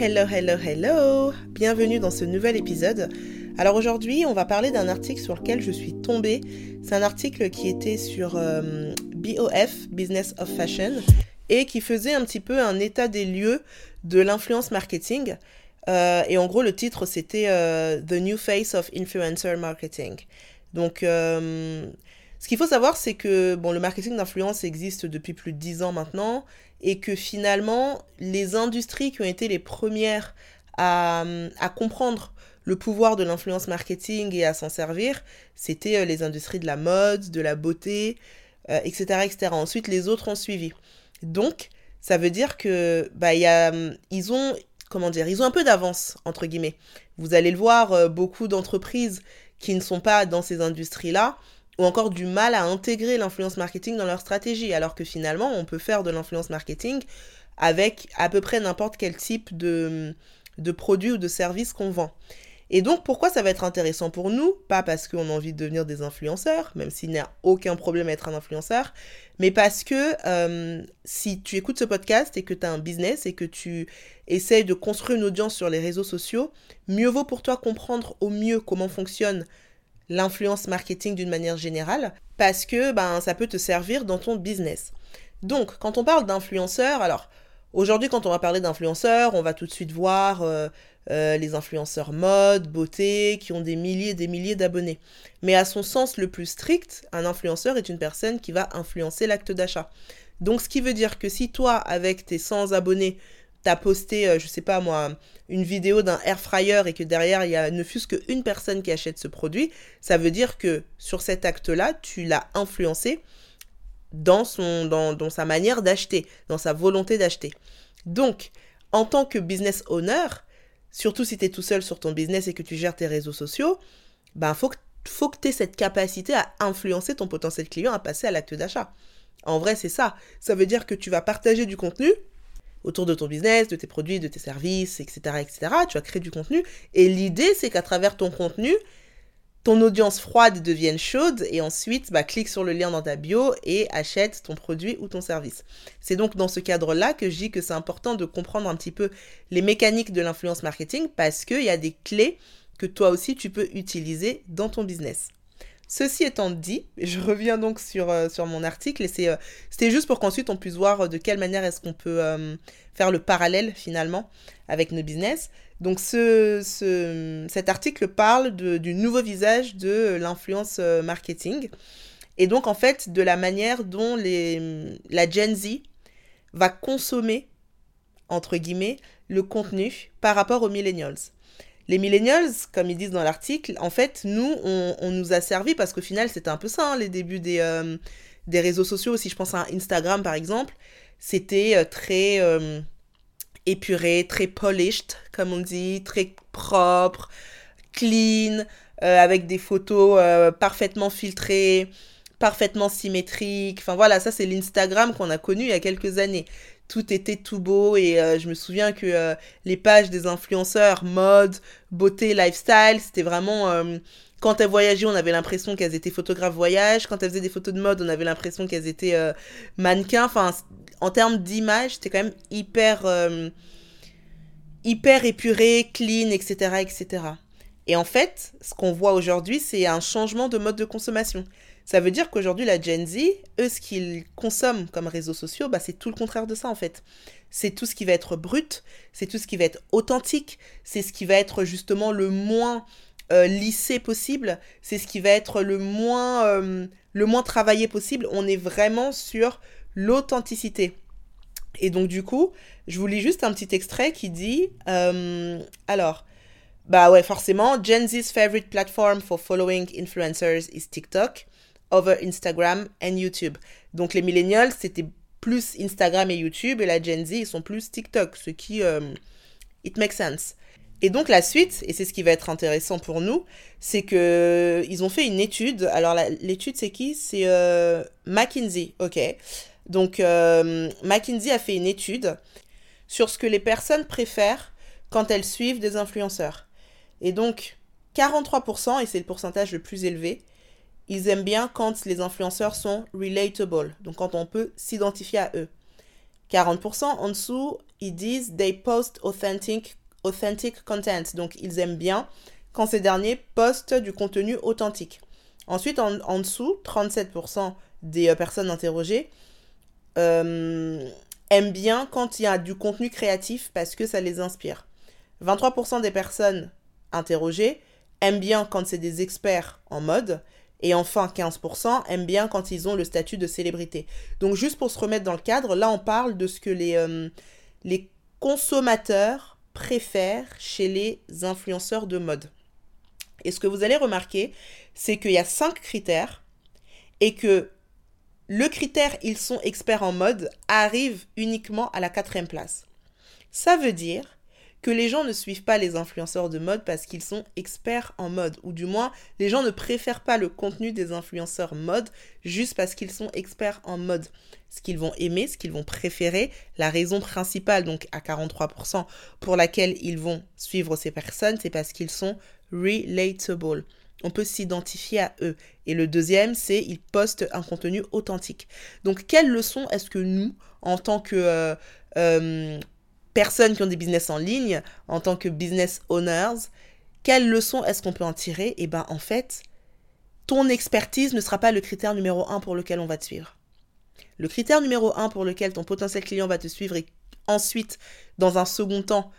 Hello, hello, hello Bienvenue dans ce nouvel épisode. Alors aujourd'hui, on va parler d'un article sur lequel je suis tombée. C'est un article qui était sur euh, BOF, Business of Fashion, et qui faisait un petit peu un état des lieux de l'influence marketing. Euh, et en gros, le titre, c'était euh, The New Face of Influencer Marketing. Donc, ce qu'il faut savoir, c'est que bon, le marketing d'influence existe depuis plus de 10 ans maintenant et que finalement, les industries qui ont été les premières à, comprendre le pouvoir de l'influence marketing et à s'en servir, c'était euh, les industries de la mode, de la beauté, etc., euh, etc. Ensuite, les autres ont suivi. Donc, ça veut dire que bah, y a, ils ont comment dire, ils ont un peu d'avance entre guillemets. Vous allez le voir, euh, beaucoup d'entreprises qui ne sont pas dans ces industries-là ou encore du mal à intégrer l'influence marketing dans leur stratégie, alors que finalement, on peut faire de l'influence marketing avec à peu près n'importe quel type de, de produit ou de service qu'on vend. Et donc, pourquoi ça va être intéressant pour nous? Pas parce qu'on a envie de devenir des influenceurs, même s'il n'y a aucun problème à être un influenceur, mais parce que euh, si tu écoutes ce podcast et que tu as un business et que tu essayes de construire une audience sur les réseaux sociaux, mieux vaut pour toi comprendre au mieux comment fonctionne l'influence marketing d'une manière générale, parce que ben, ça peut te servir dans ton business. Donc, quand on parle d'influenceurs, alors aujourd'hui, quand on va parler d'influenceurs, on va tout de suite voir euh, euh, les influenceurs mode, beauté, qui ont des milliers et des milliers d'abonnés. Mais à son sens le plus strict, un influenceur est une personne qui va influencer l'acte d'achat. Donc, ce qui veut dire que si toi, avec tes 100 abonnés, t'as posté, euh, je sais pas moi, une vidéo d'un air fryer et que derrière il y a ne fût-ce qu'une personne qui achète ce produit, ça veut dire que sur cet acte-là, tu l'as influencé dans, son, dans, sa manière d'acheter, dans sa volonté d'acheter. Donc, en tant que business owner, surtout si tu es tout seul sur ton business et que tu gères tes réseaux sociaux, ben faut faut que tu aies cette capacité à influencer ton potentiel client à passer à l'acte d'achat. En vrai, c'est ça. Ça veut dire que tu vas partager du contenu autour de ton business, de tes produits, de tes services, etc., etc. Tu vas créer du contenu. Et l'idée, c'est qu'à travers ton contenu, ton audience froide devienne chaude et ensuite, bah, clique sur le lien dans ta bio et achète ton produit ou ton service. C'est donc dans ce cadre-là que je dis que c'est important de comprendre un petit peu les mécaniques de l'influence marketing parce qu'il y a des clés que toi aussi tu peux utiliser dans ton business. Ceci étant dit, je reviens donc sur, euh, sur mon article et euh, c'était juste pour qu'ensuite on puisse voir de quelle manière est-ce qu'on peut euh, faire le parallèle finalement avec nos business. Donc ce, cet article parle du nouveau visage de l'influence marketing et donc en fait de la manière dont les, la Gen Z va consommer, entre guillemets, le contenu par rapport aux millennials. Les millennials, comme ils disent dans l'article, en fait, nous, on, nous a servi parce qu'au final, c'était un peu ça, hein, les débuts des, euh, des réseaux sociaux. Si je pense à Instagram, par exemple, c'était euh, très euh, épuré, très polished, comme on dit, très propre, clean, avec des photos parfaitement filtrées, parfaitement symétriques. Enfin voilà, ça c'est l'Instagram qu'on a connu il y a quelques années tout était tout beau et euh, je me souviens que euh, les pages des influenceurs mode, beauté, lifestyle, c'était vraiment euh, quand elles voyageaient, on avait l'impression qu'elles étaient photographes voyage, quand elles faisaient des photos de mode, on avait l'impression qu'elles étaient mannequins, enfin en termes d'image, c'était quand même hyper hyper épuré, clean, etc., etc. Et en fait, ce qu'on voit aujourd'hui, c'est un changement de mode de consommation. Ça veut dire qu'aujourd'hui, la Gen Z, eux, ce qu'ils consomment comme réseaux sociaux, bah, c'est tout le contraire de ça, en fait. C'est tout ce qui va être brut, c'est tout ce qui va être authentique, c'est ce qui va être justement le moins euh, lissé possible, c'est ce qui va être le moins, euh, le moins travaillé possible. On est vraiment sur l'authenticité. Et donc, du coup, je vous lis juste un petit extrait qui dit euh, Alors, bah ouais, forcément, Gen Z's favorite platform for following influencers is TikTok over Instagram and YouTube. Donc les millennials, c'était plus Instagram et YouTube, et la Gen Z, ils sont plus TikTok, ce qui, euh, it makes sense. Et donc la suite, et c'est ce qui va être intéressant pour nous, c'est que ils ont fait une étude. Alors l'étude c'est qui? C'est euh, McKinsey, ok. Donc euh, McKinsey a fait une étude sur ce que les personnes préfèrent quand elles suivent des influenceurs. Et donc 43%, et c'est le pourcentage le plus élevé, ils aiment bien quand les influenceurs sont relatable, donc quand on peut s'identifier à eux. 40% en dessous, ils disent they post authentic, authentic content. Donc ils aiment bien quand ces derniers postent du contenu authentique. Ensuite, en, dessous, 37% des euh, personnes interrogées euh, aiment bien quand il y a du contenu créatif parce que ça les inspire. 23% des personnes interrogées aiment bien quand c'est des experts en mode. Et enfin, 15% aiment bien quand ils ont le statut de célébrité. Donc juste pour se remettre dans le cadre, là on parle de ce que les, euh, consommateurs préfèrent chez les influenceurs de mode. Et ce que vous allez remarquer, c'est qu'il y a cinq critères et que le critère ils sont experts en mode arrive uniquement à la quatrième place. Ça veut dire que les gens ne suivent pas les influenceurs de mode parce qu'ils sont experts en mode, ou du moins les gens ne préfèrent pas le contenu des influenceurs mode juste parce qu'ils sont experts en mode. Ce qu'ils vont aimer, ce qu'ils vont préférer, la raison principale, donc à 43%, pour laquelle ils vont suivre ces personnes, c'est parce qu'ils sont relatable. On peut s'identifier à eux. Et le deuxième, c'est ils postent un contenu authentique. Donc, quelles leçons est-ce que nous, en tant que euh, euh, personnes qui ont des business en ligne, en tant que business owners, quelles leçons est-ce qu'on peut en tirer? Eh bien, en fait, ton expertise ne sera pas le critère numéro un pour lequel on va te suivre. Le critère numéro un pour lequel ton potentiel client va te suivre et ensuite, dans un second temps,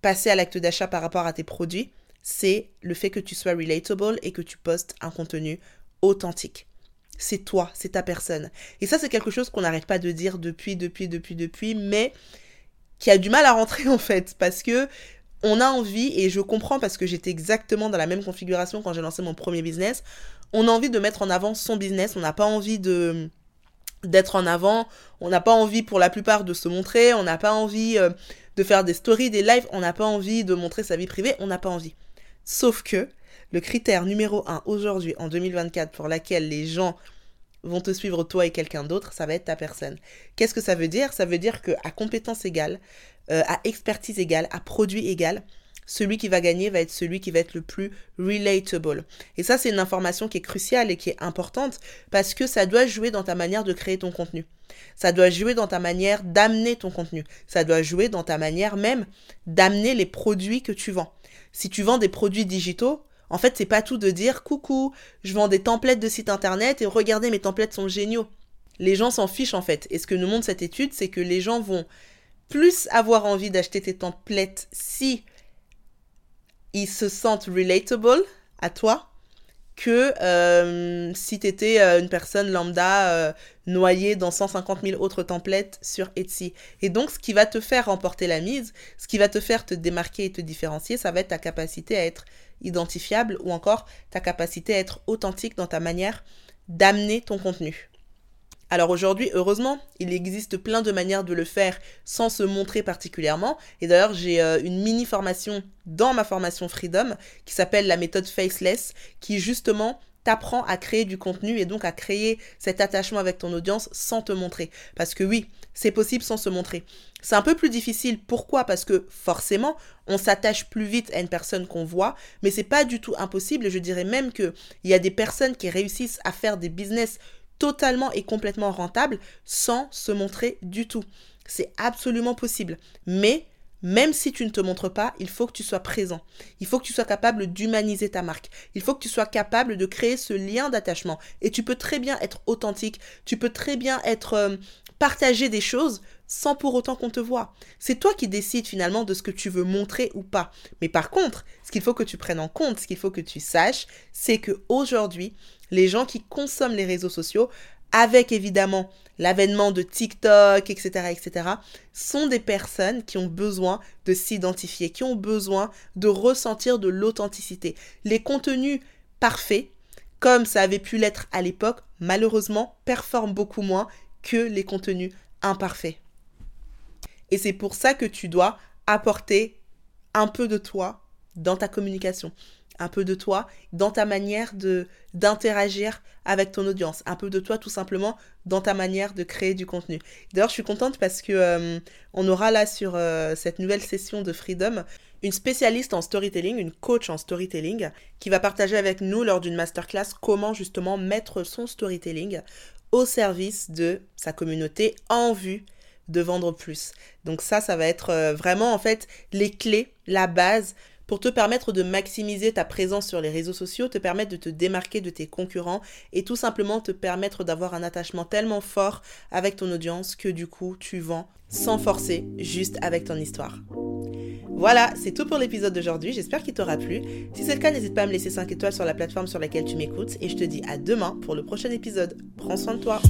passer à l'acte d'achat par rapport à tes produits, c'est le fait que tu sois relatable et que tu postes un contenu authentique. C'est toi, c'est ta personne. Et ça, c'est quelque chose qu'on n'arrête pas de dire depuis, depuis, depuis, depuis, mais qui a du mal à rentrer en fait, parce que on a envie, et je comprends parce que j'étais exactement dans la même configuration quand j'ai lancé mon premier business, on a envie de mettre en avant son business, on n'a pas envie d'être en avant, on n'a pas envie pour la plupart de se montrer, on n'a pas envie euh, de faire des stories, des lives, on n'a pas envie de montrer sa vie privée, on n'a pas envie. Sauf que le critère numéro un aujourd'hui, en 2024, pour laquelle les gens vont te suivre toi et quelqu'un d'autre, ça va être ta personne. Qu'est-ce que ça veut dire? Ça veut dire que à compétence égale, euh, à expertise égale, à produit égal, celui qui va gagner va être celui qui va être le plus relatable. Et ça, c'est une information qui est cruciale et qui est importante parce que ça doit jouer dans ta manière de créer ton contenu. Ça doit jouer dans ta manière d'amener ton contenu. Ça doit jouer dans ta manière même d'amener les produits que tu vends si tu vends des produits digitaux, en fait, c'est pas tout de dire coucou, je vends des templates de site internet et regardez, mes templates sont géniaux. Les gens s'en fichent en fait. Et ce que nous montre cette étude, c'est que les gens vont plus avoir envie d'acheter tes templates si ils se sentent relatable à toi que euh, si tu étais euh, une personne lambda euh, noyée dans 150 000 autres templates sur Etsy. Et donc, ce qui va te faire remporter la mise, ce qui va te faire te démarquer et te différencier, ça va être ta capacité à être identifiable ou encore ta capacité à être authentique dans ta manière d'amener ton contenu. Alors aujourd'hui, heureusement, il existe plein de manières de le faire sans se montrer particulièrement. Et d'ailleurs, j'ai euh, une mini formation dans ma formation Freedom qui s'appelle la méthode Faceless, qui justement t'apprend à créer du contenu et donc à créer cet attachement avec ton audience sans te montrer. Parce que oui, c'est possible sans se montrer. C'est un peu plus difficile. Pourquoi? Parce que forcément, on s'attache plus vite à une personne qu'on voit, mais c'est pas du tout impossible. Je dirais même qu'il y a des personnes qui réussissent à faire des business totalement et complètement rentable sans se montrer du tout. C'est absolument possible. Mais même si tu ne te montres pas, il faut que tu sois présent. Il faut que tu sois capable d'humaniser ta marque. Il faut que tu sois capable de créer ce lien d'attachement. Et tu peux très bien être authentique. Tu peux très bien être euh, partager des choses sans pour autant qu'on te voit. C'est toi qui décides finalement de ce que tu veux montrer ou pas. Mais par contre, ce qu'il faut que tu prennes en compte, ce qu'il faut que tu saches, c'est que aujourd'hui, les gens qui consomment les réseaux sociaux, avec évidemment l'avènement de TikTok, etc., etc., sont des personnes qui ont besoin de s'identifier, qui ont besoin de ressentir de l'authenticité. Les contenus parfaits, comme ça avait pu l'être à l'époque, malheureusement, performent beaucoup moins que les contenus imparfaits. Et c'est pour ça que tu dois apporter un peu de toi dans ta communication un peu de toi dans ta manière de d'interagir avec ton audience, un peu de toi tout simplement dans ta manière de créer du contenu. D'ailleurs, je suis contente parce que euh, on aura là sur euh, cette nouvelle session de Freedom une spécialiste en storytelling, une coach en storytelling qui va partager avec nous lors d'une masterclass comment justement mettre son storytelling au service de sa communauté en vue de vendre plus. Donc ça, ça va être euh, vraiment en fait les clés, la base pour te permettre de maximiser ta présence sur les réseaux sociaux, te permettre de te démarquer de tes concurrents et tout simplement te permettre d'avoir un attachement tellement fort avec ton audience que du coup tu vends sans forcer, juste avec ton histoire. Voilà, c'est tout pour l'épisode d'aujourd'hui, j'espère qu'il t'aura plu. Si c'est le cas, n'hésite pas à me laisser 5 étoiles sur la plateforme sur laquelle tu m'écoutes et je te dis à demain pour le prochain épisode. Prends soin de toi.